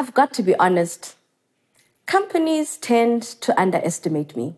I've got to be honest. Companies tend to underestimate me.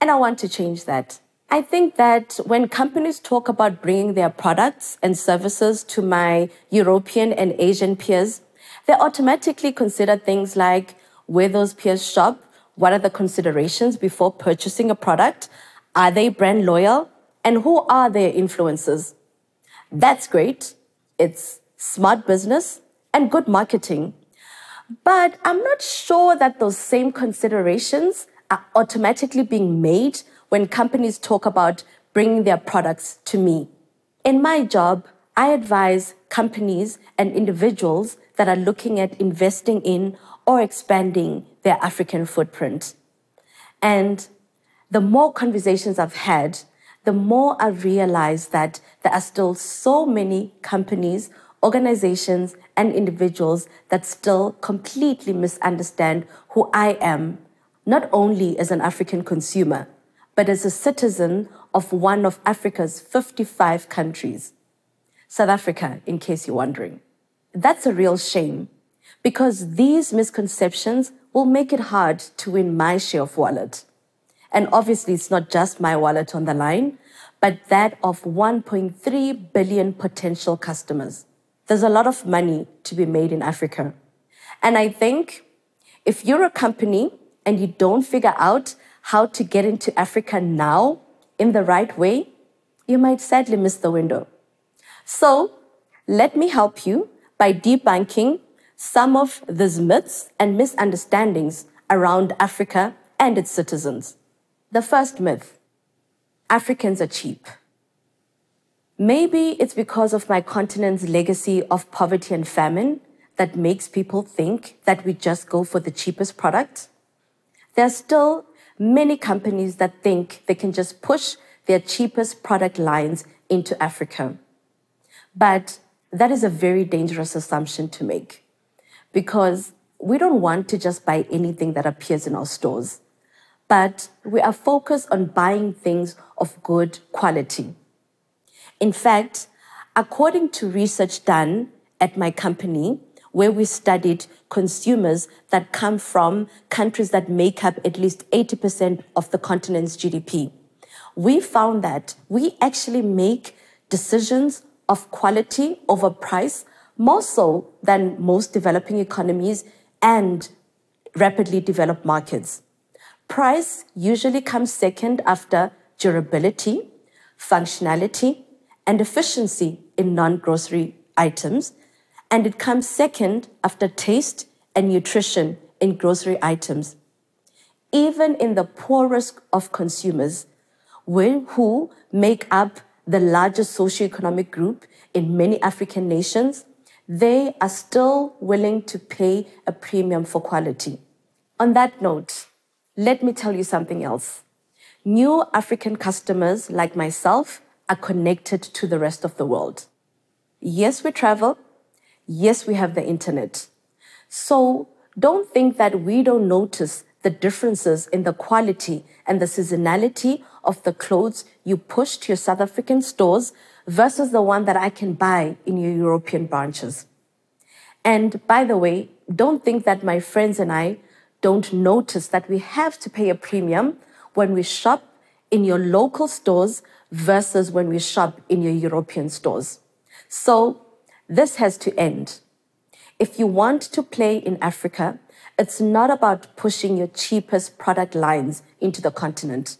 And I want to change that. I think that when companies talk about bringing their products and services to my European and Asian peers, they automatically consider things like where those peers shop, what are the considerations before purchasing a product, are they brand loyal, and who are their influencers. That's great. It's smart business and good marketing. But I'm not sure that those same considerations are automatically being made when companies talk about bringing their products to me. In my job, I advise companies and individuals that are looking at investing in or expanding their African footprint. And the more conversations I've had, the more I realize that there are still so many companies, organizations, and individuals that still completely misunderstand who I am, not only as an African consumer, but as a citizen of one of Africa's 55 countries. South Africa, in case you're wondering. That's a real shame because these misconceptions will make it hard to win my share of wallet. And obviously, it's not just my wallet on the line, but that of 1.3 billion potential customers. There's a lot of money to be made in Africa. And I think if you're a company and you don't figure out how to get into Africa now in the right way, you might sadly miss the window. So let me help you by debunking some of these myths and misunderstandings around Africa and its citizens. The first myth Africans are cheap. Maybe it's because of my continent's legacy of poverty and famine that makes people think that we just go for the cheapest product. There are still many companies that think they can just push their cheapest product lines into Africa. But that is a very dangerous assumption to make because we don't want to just buy anything that appears in our stores but we are focused on buying things of good quality. In fact, according to research done at my company, where we studied consumers that come from countries that make up at least 80% of the continent's GDP, we found that we actually make decisions of quality over price more so than most developing economies and rapidly developed markets. Price usually comes second after durability, functionality, and efficiency in non grocery items, and it comes second after taste and nutrition in grocery items. Even in the poorest of consumers, who make up the largest socioeconomic group in many African nations, they are still willing to pay a premium for quality. On that note, let me tell you something else. New African customers like myself are connected to the rest of the world. Yes, we travel. Yes, we have the internet. So don't think that we don't notice the differences in the quality and the seasonality of the clothes you push to your South African stores versus the one that I can buy in your European branches. And by the way, don't think that my friends and I don't notice that we have to pay a premium when we shop in your local stores versus when we shop in your European stores. So this has to end. If you want to play in Africa, it's not about pushing your cheapest product lines into the continent,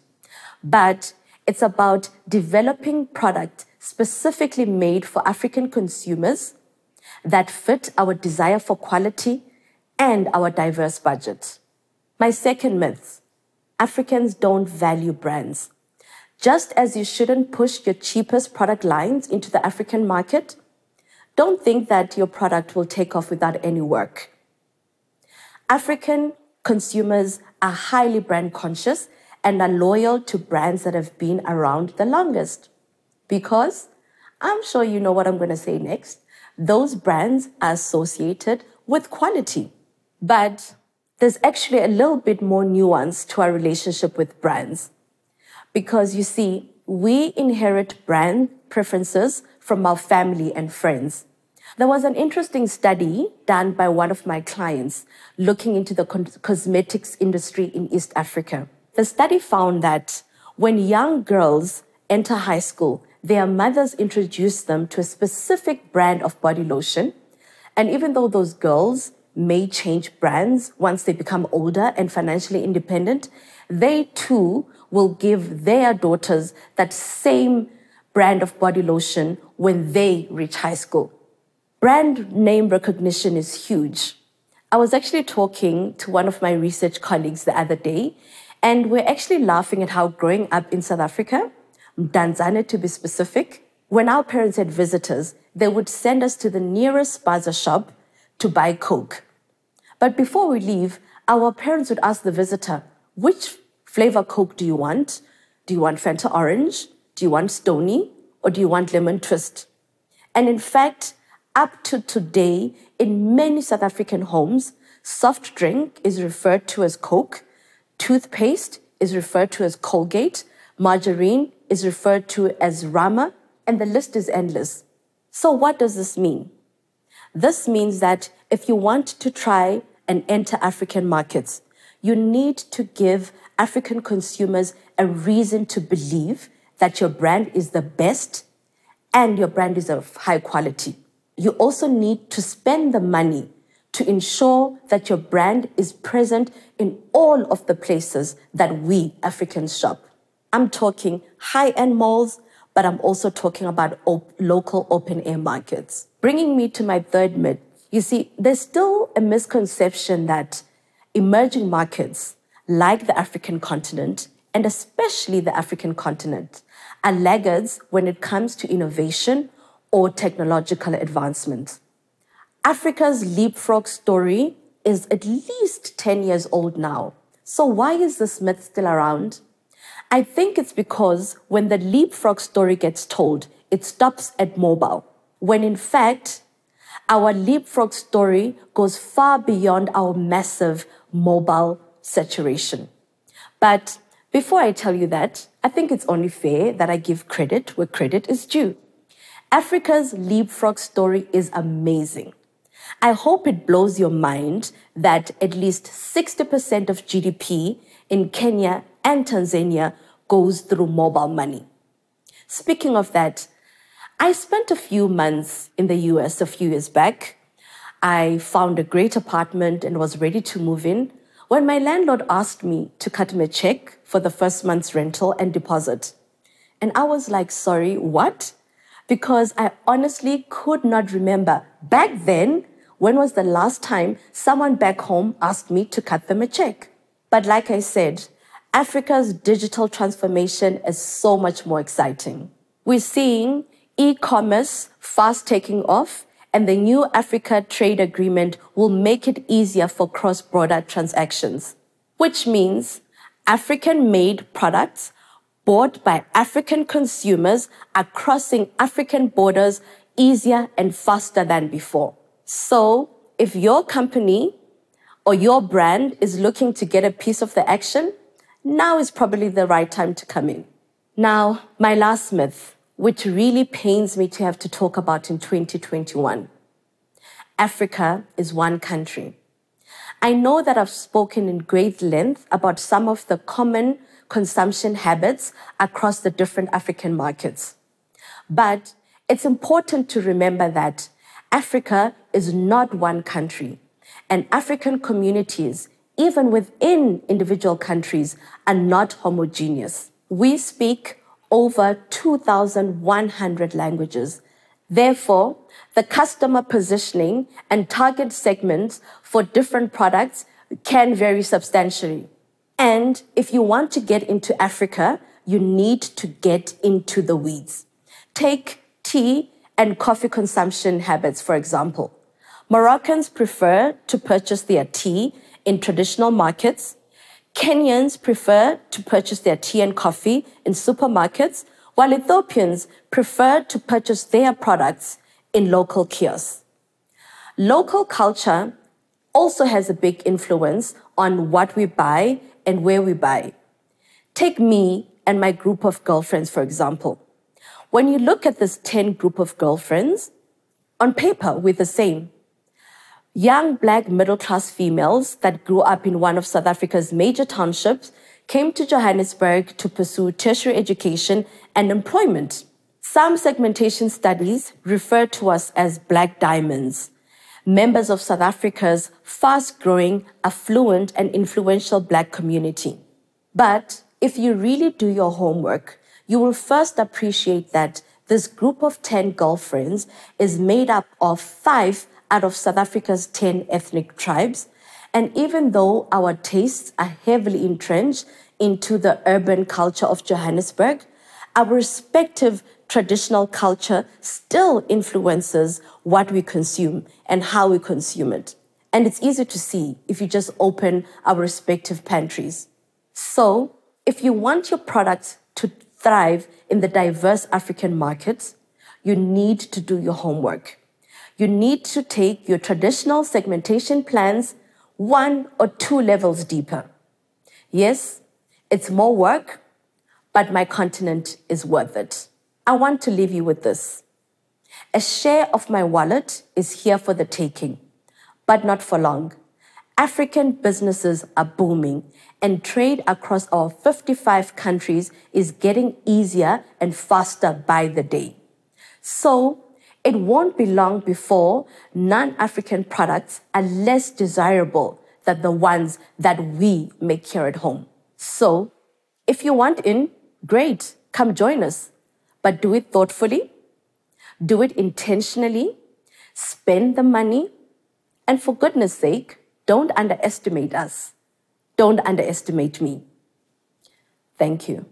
but it's about developing products specifically made for African consumers that fit our desire for quality and our diverse budget. My second myth Africans don't value brands. Just as you shouldn't push your cheapest product lines into the African market, don't think that your product will take off without any work. African consumers are highly brand conscious and are loyal to brands that have been around the longest. Because I'm sure you know what I'm going to say next. Those brands are associated with quality. But there's actually a little bit more nuance to our relationship with brands. Because you see, we inherit brand preferences from our family and friends. There was an interesting study done by one of my clients looking into the cosmetics industry in East Africa. The study found that when young girls enter high school, their mothers introduce them to a specific brand of body lotion. And even though those girls may change brands once they become older and financially independent, they too will give their daughters that same brand of body lotion when they reach high school. Brand name recognition is huge. I was actually talking to one of my research colleagues the other day, and we're actually laughing at how growing up in South Africa, Mdantsane to be specific, when our parents had visitors, they would send us to the nearest spaza shop to buy Coke. But before we leave, our parents would ask the visitor, which flavor Coke do you want? Do you want Fanta Orange? Do you want Stoney? Or do you want Lemon Twist? And in fact, up to today, in many South African homes, soft drink is referred to as Coke, toothpaste is referred to as Colgate, margarine is referred to as Rama, and the list is endless. So, what does this mean? This means that if you want to try and enter African markets, you need to give African consumers a reason to believe that your brand is the best and your brand is of high quality. You also need to spend the money to ensure that your brand is present in all of the places that we Africans shop. I'm talking high end malls, but I'm also talking about op- local open air markets. Bringing me to my third myth. You see, there's still a misconception that emerging markets like the African continent, and especially the African continent, are laggards when it comes to innovation or technological advancement. Africa's leapfrog story is at least 10 years old now. So, why is this myth still around? I think it's because when the leapfrog story gets told, it stops at mobile, when in fact, our leapfrog story goes far beyond our massive mobile saturation. But before I tell you that, I think it's only fair that I give credit where credit is due. Africa's leapfrog story is amazing. I hope it blows your mind that at least 60% of GDP in Kenya and Tanzania goes through mobile money. Speaking of that, I spent a few months in the US a few years back. I found a great apartment and was ready to move in when my landlord asked me to cut him a check for the first month's rental and deposit. And I was like, sorry, what? Because I honestly could not remember back then when was the last time someone back home asked me to cut them a check. But like I said, Africa's digital transformation is so much more exciting. We're seeing e commerce fast taking off and the new Africa trade agreement will make it easier for cross border transactions, which means African made products bought by African consumers are crossing African borders easier and faster than before. So, if your company or your brand is looking to get a piece of the action, now is probably the right time to come in. Now, my last myth which really pains me to have to talk about in 2021. Africa is one country. I know that I've spoken in great length about some of the common consumption habits across the different African markets. But it's important to remember that Africa is not one country, and African communities, even within individual countries, are not homogeneous. We speak over 2,100 languages. Therefore, the customer positioning and target segments for different products can vary substantially. And if you want to get into Africa, you need to get into the weeds. Take tea and coffee consumption habits, for example. Moroccans prefer to purchase their tea in traditional markets Kenyans prefer to purchase their tea and coffee in supermarkets, while Ethiopians prefer to purchase their products in local kiosks. Local culture also has a big influence on what we buy and where we buy. Take me and my group of girlfriends, for example. When you look at this 10 group of girlfriends, On paper, we're the same. Young black middle class females that grew up in one of South Africa's major townships came to Johannesburg to pursue tertiary education and employment. Some segmentation studies refer to us as black diamonds, members of South Africa's fast growing, affluent, and influential black community. But if you really do your homework, you will first appreciate that this group of 10 girlfriends is made up of five out of South Africa's 10 ethnic tribes. And even though our tastes are heavily entrenched into the urban culture of Johannesburg, our respective traditional culture still influences what we consume and how we consume it. And it's easy to see if you just open our respective pantries. So, if you want your products to thrive in the diverse African markets, you need to do your homework you need to take your traditional segmentation plans one or two levels deeper. Yes, it's more work, but my continent is worth it. I want to leave you with this. A share of my wallet is here for the taking, but not for long. African businesses are booming, and trade across our 55 countries is getting easier and faster by the day. So, it won't be long before non African products are less desirable than the ones that we make here at home. So, if you want in, great, come join us. But do it thoughtfully, do it intentionally, spend the money, and for goodness sake, don't underestimate us. Don't underestimate me. Thank you.